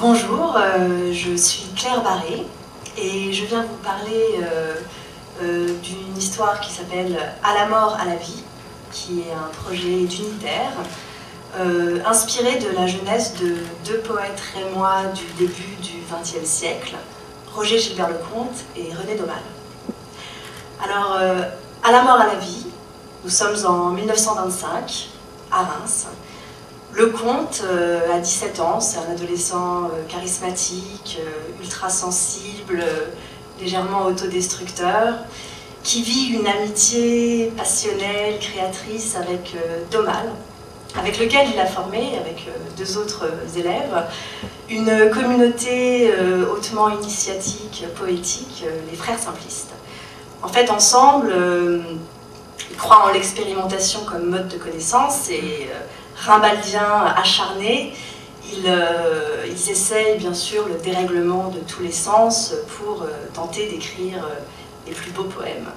Bonjour, euh, je suis Claire Barré et je viens vous parler euh, euh, d'une histoire qui s'appelle À la mort, à la vie, qui est un projet d'unitaire inspiré de la jeunesse de deux poètes rémois du début du XXe siècle, Roger Gilbert Lecomte et René Daumal. Alors, À la mort, à la vie, nous sommes en 1925 à Reims. Le comte euh, a 17 ans, c'est un adolescent euh, charismatique, euh, ultra sensible, légèrement autodestructeur, qui vit une amitié passionnelle, créatrice avec Domal, avec lequel il a formé, avec deux autres élèves, une communauté hautement initiatique, poétique, les Frères Simplistes. En fait, ensemble, ils croient en l'expérimentation comme mode de connaissance et rimbaldien acharné, euh, ils, essayent bien sûr le dérèglement de tous les sens pour euh, tenter d'écrire euh, les plus beaux poèmes.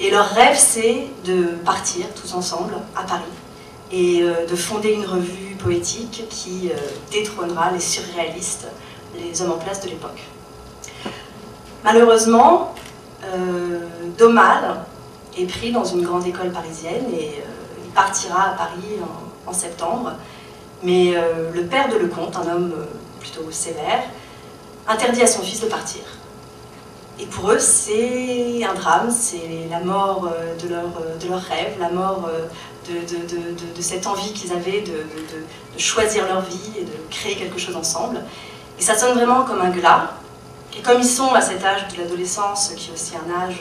Et leur rêve, c'est de partir tous ensemble à Paris et de fonder une revue poétique qui détrônera les surréalistes, les hommes en place de l'époque. Malheureusement, Domal est pris dans une grande école parisienne et il partira à Paris en en septembre. Mais euh, le père de Lecomte, un homme euh, plutôt sévère, interdit à son fils de partir. Et pour eux, c'est un drame, c'est la mort euh, de leur, de leur rêve, la mort de, de, cette envie qu'ils avaient de, choisir leur vie et de créer quelque chose ensemble. Et ça sonne vraiment comme un glas. Et comme ils sont à cet âge de l'adolescence, qui est aussi un âge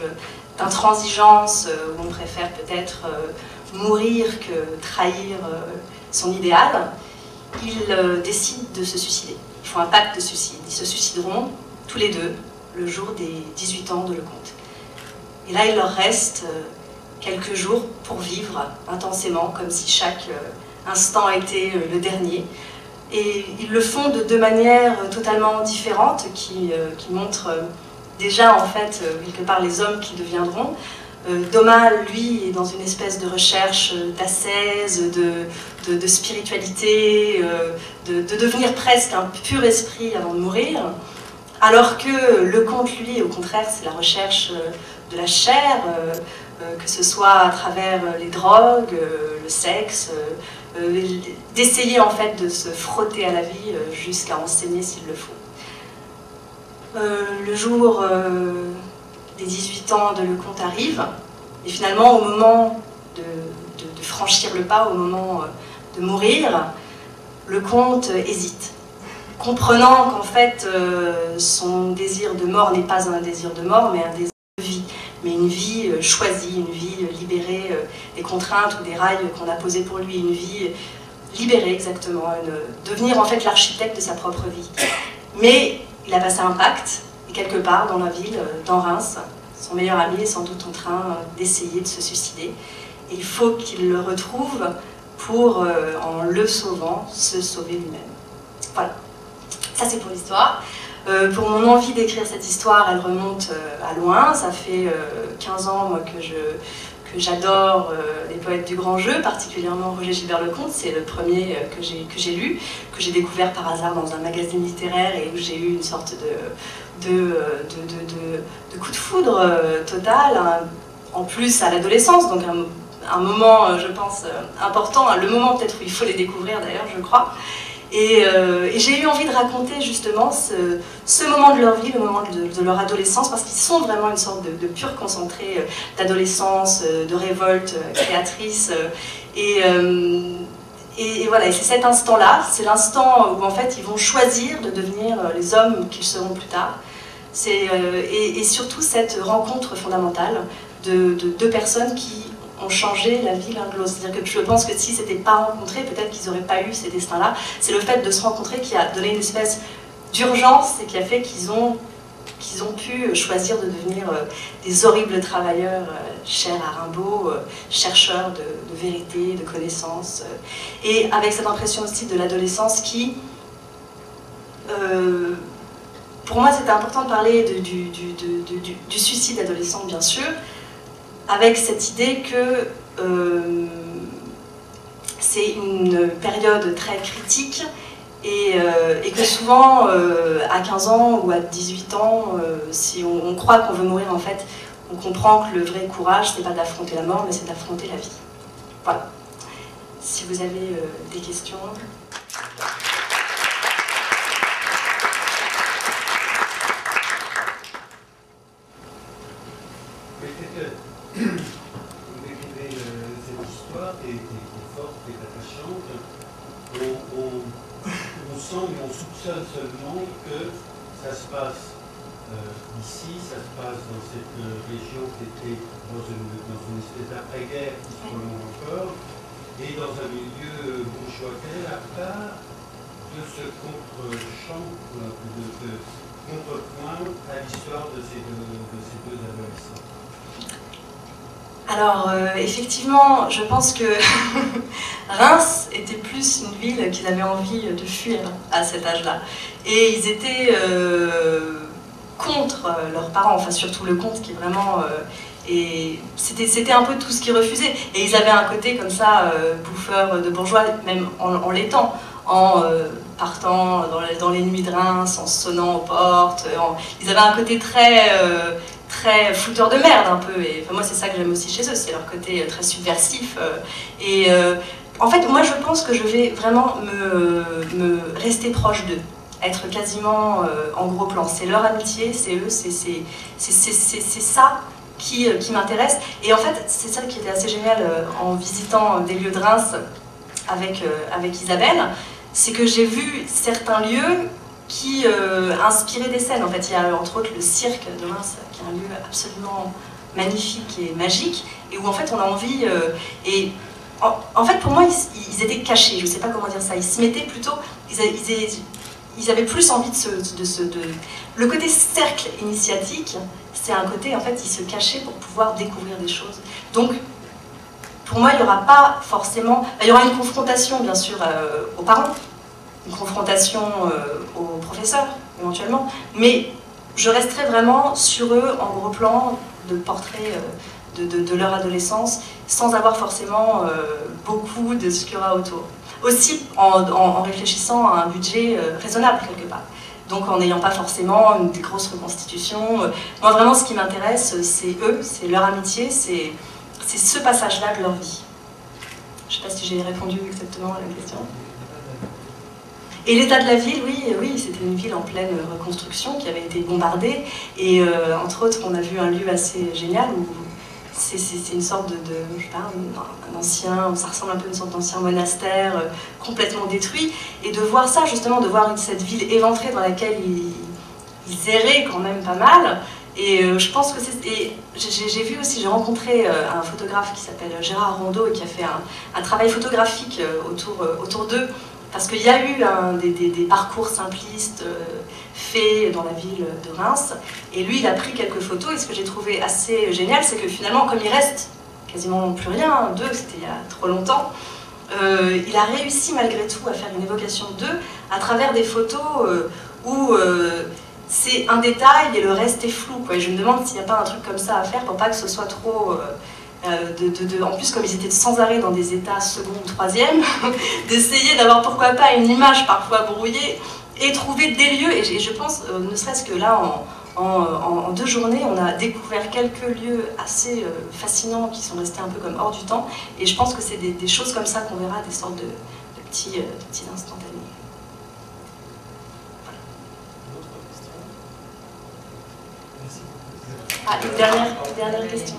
d'intransigeance, où on préfère peut-être mourir que trahir euh, son idéal, ils euh, décident de se suicider. Ils font un pacte de suicide. Ils se suicideront tous les deux le jour des 18 ans de Lecomte. Et là, il leur reste euh, quelques jours pour vivre intensément, comme si chaque instant était le dernier. Et ils le font de deux manières totalement différentes qui, qui montrent déjà en fait quelque part les hommes qui deviendront. Euh, Domal, lui, est dans une espèce de recherche d'ascèse, de, spiritualité, euh, de, devenir presque un pur esprit avant de mourir, alors que le conte, lui, au contraire, c'est la recherche euh, de la chair, que ce soit à travers les drogues, le sexe, d'essayer en fait de se frotter à la vie jusqu'à enseigner s'il le faut. le jour des 18 ans de Lecomte arrive. Et finalement, au moment de, franchir le pas, au moment euh, de mourir, Lecomte hésite, comprenant qu'en fait, euh, son désir de mort n'est pas un désir de mort, mais un désir de vie, mais une vie euh, choisie, une vie libérée des contraintes ou des rails qu'on a posés pour lui, une vie libérée exactement, devenir en fait l'architecte de sa propre vie. Mais il a passé un pacte quelque part dans la ville, euh, dans Reims. Son meilleur ami est sans doute en train euh, d'essayer de se suicider. Il faut qu'il le retrouve pour, euh, en le sauvant, se sauver lui-même. Voilà, ça c'est pour l'histoire. pour mon envie d'écrire cette histoire, elle remonte à loin. Ça fait 15 ans moi, que je, que j'adore les poètes du grand jeu, particulièrement Roger Gilbert Lecomte. C'est le premier que j'ai, que j'ai lu, que j'ai découvert par hasard dans un magazine littéraire et où j'ai eu une sorte de, de, de, de, coup de foudre euh, total, en plus à l'adolescence, donc un, moment, euh, je pense, euh, important, hein. le moment peut-être où il faut les découvrir d'ailleurs, je crois. Et, j'ai eu envie de raconter justement ce, moment de leur vie, le moment de, leur adolescence, parce qu'ils sont vraiment une sorte de, pur concentré d'adolescence, de révolte créatrice. Et, voilà, c'est cet instant-là, c'est l'instant où en fait ils vont choisir de devenir les hommes qu'ils seront plus tard. Euh, et, surtout cette rencontre fondamentale de, deux personnes qui ont changé la vie l'un de l'autre. C'est-à-dire que je pense que si c'était pas rencontré, peut-être qu'ils n'auraient pas eu ces destins-là. C'est le fait de se rencontrer qui a donné une espèce d'urgence et qui a fait qu'ils ont, qu'ils ont pu choisir de devenir euh, des horribles travailleurs euh, chers à Rimbaud, chercheurs de, vérité, de connaissances. et avec cette impression aussi de l'adolescence qui pour moi, c'était important de parler du, suicide adolescent, bien sûr, avec cette idée que euh, c'est une période très critique Et, que souvent, à 15 ans ou à 18 ans, si on, on croit qu'on veut mourir, en fait, on comprend que le vrai courage, c'est pas d'affronter la mort, mais c'est d'affronter la vie. Voilà. Si vous avez des questions. Se passe euh, ici, ça se passe dans cette euh, région qui était dans une, dans une espèce d'après-guerre qui se prolonge encore, et dans un milieu bourgeois. Quelle est la part de ce contre-champ, de, de, contrepoint à l'histoire de de ces deux adolescents alors, euh, effectivement, je pense que Reims était plus une ville qu'ils avaient envie de fuir à cet âge-là. Et ils étaient euh, contre euh, leurs parents, enfin surtout le comte qui vraiment... et c'était un peu tout ce qu'ils refusaient. Et ils avaient un côté comme ça, bouffeur de bourgeois, même en, l'étant, en partant dans, les nuits de Reims, en sonnant aux portes. ils avaient un côté très très fouteur de merde un peu. Et moi, c'est ça que j'aime aussi chez eux, c'est leur côté euh, très subversif. Euh. et euh, en fait, moi, je pense que je vais vraiment me, rester proche d'eux, être quasiment en gros plan. C'est leur amitié, c'est eux, c'est ça qui, qui m'intéresse. Et en fait, c'est ça qui était assez génial en visitant des lieux de Reims avec, avec Isabelle, c'est que j'ai vu certains lieux qui euh, inspirait des scènes. En fait, il y a entre autres le cirque de Reims, qui est un lieu absolument magnifique et magique, et où en fait on a envie. Euh, et en, fait, pour moi, ils, étaient cachés. Je ne sais pas comment dire ça. Ils se mettaient plutôt. Ils, avaient plus envie de se. Le côté cercle initiatique, c'est un côté, en fait, ils se cachaient pour pouvoir découvrir des choses. Donc, pour moi, il n'y aura pas forcément. Il y aura une confrontation, bien sûr, euh, aux parents, une confrontation euh, aux professeurs, éventuellement, mais je resterai vraiment sur eux en gros plan de portraits euh, de, leur adolescence, sans avoir forcément euh, beaucoup de ce qu'il y aura autour. Aussi en, réfléchissant à un budget raisonnable quelque part. Donc en n'ayant pas forcément une grosse reconstitution. Moi vraiment ce qui m'intéresse, c'est eux, c'est leur amitié, c'est ce passage-là de leur vie. Je ne sais pas si j'ai répondu exactement à la question. Et l'état de la ville, oui, oui, c'était une ville en pleine reconstruction qui avait été bombardée. Et euh, entre autres, on a vu un lieu assez génial où c'est une sorte de, je sais pas, un ancien, ça ressemble un peu à une sorte d'ancien monastère euh, complètement détruit. Et de voir ça, justement, de voir cette ville éventrée dans laquelle ils, ils erraient quand même pas mal. Et euh, je pense que c'est. J'ai vu aussi, j'ai rencontré un photographe qui s'appelle Gérard Rondeau et qui a fait un, un travail photographique autour, autour d'eux parce qu'il y a eu des, parcours simplistes euh, faits dans la ville de Reims, et lui, il a pris quelques photos, et ce que j'ai trouvé assez génial, c'est que finalement, comme il reste quasiment plus rien, d'eux, c'était il y a trop longtemps, euh, il a réussi malgré tout à faire une évocation d'eux à travers des photos euh, où c'est un détail et le reste est flou. Et je me demande s'il n'y a pas un truc comme ça à faire pour pas que ce soit trop euh, en plus, comme ils étaient sans arrêt dans des états second ou troisième, d'essayer d'avoir pourquoi pas une image parfois brouillée et trouver des lieux. Et je pense, euh, ne serait-ce que là, en, deux journées, on a découvert quelques lieux assez euh, fascinants qui sont restés un peu comme hors du temps. Et je pense que c'est des, choses comme ça qu'on verra, des sortes de, petits, petits instantanés. Ah, une dernière, une dernière question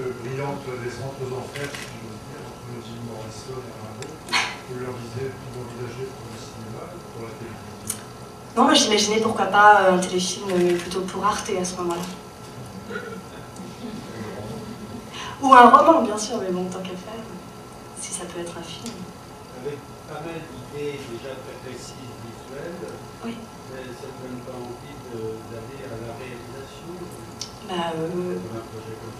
brillante descente aux enfers, si je veux dire, entre le film Morrison et Rimbaud, vous leur disiez vous envisagez pour le cinéma pour la télévision Non, moi j'imaginais pourquoi pas un téléfilm, mais plutôt pour Arte à ce moment-là. Ou un roman, bien sûr, mais bon, tant qu'à faire, si ça peut être un film. Avec pas mal d'idées déjà très précises visuelles, oui. mais ça ne donne pas envie d'aller à la réalisation bah, euh, un projet comme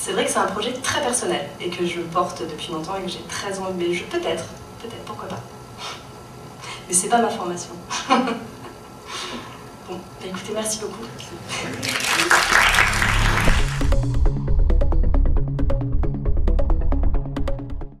c'est vrai que c'est un projet très personnel et que je porte depuis longtemps et que j'ai très envie. Mais je peut-être, peut-être, pourquoi pas. Mais c'est pas ma formation. bon, bah écoutez, merci beaucoup.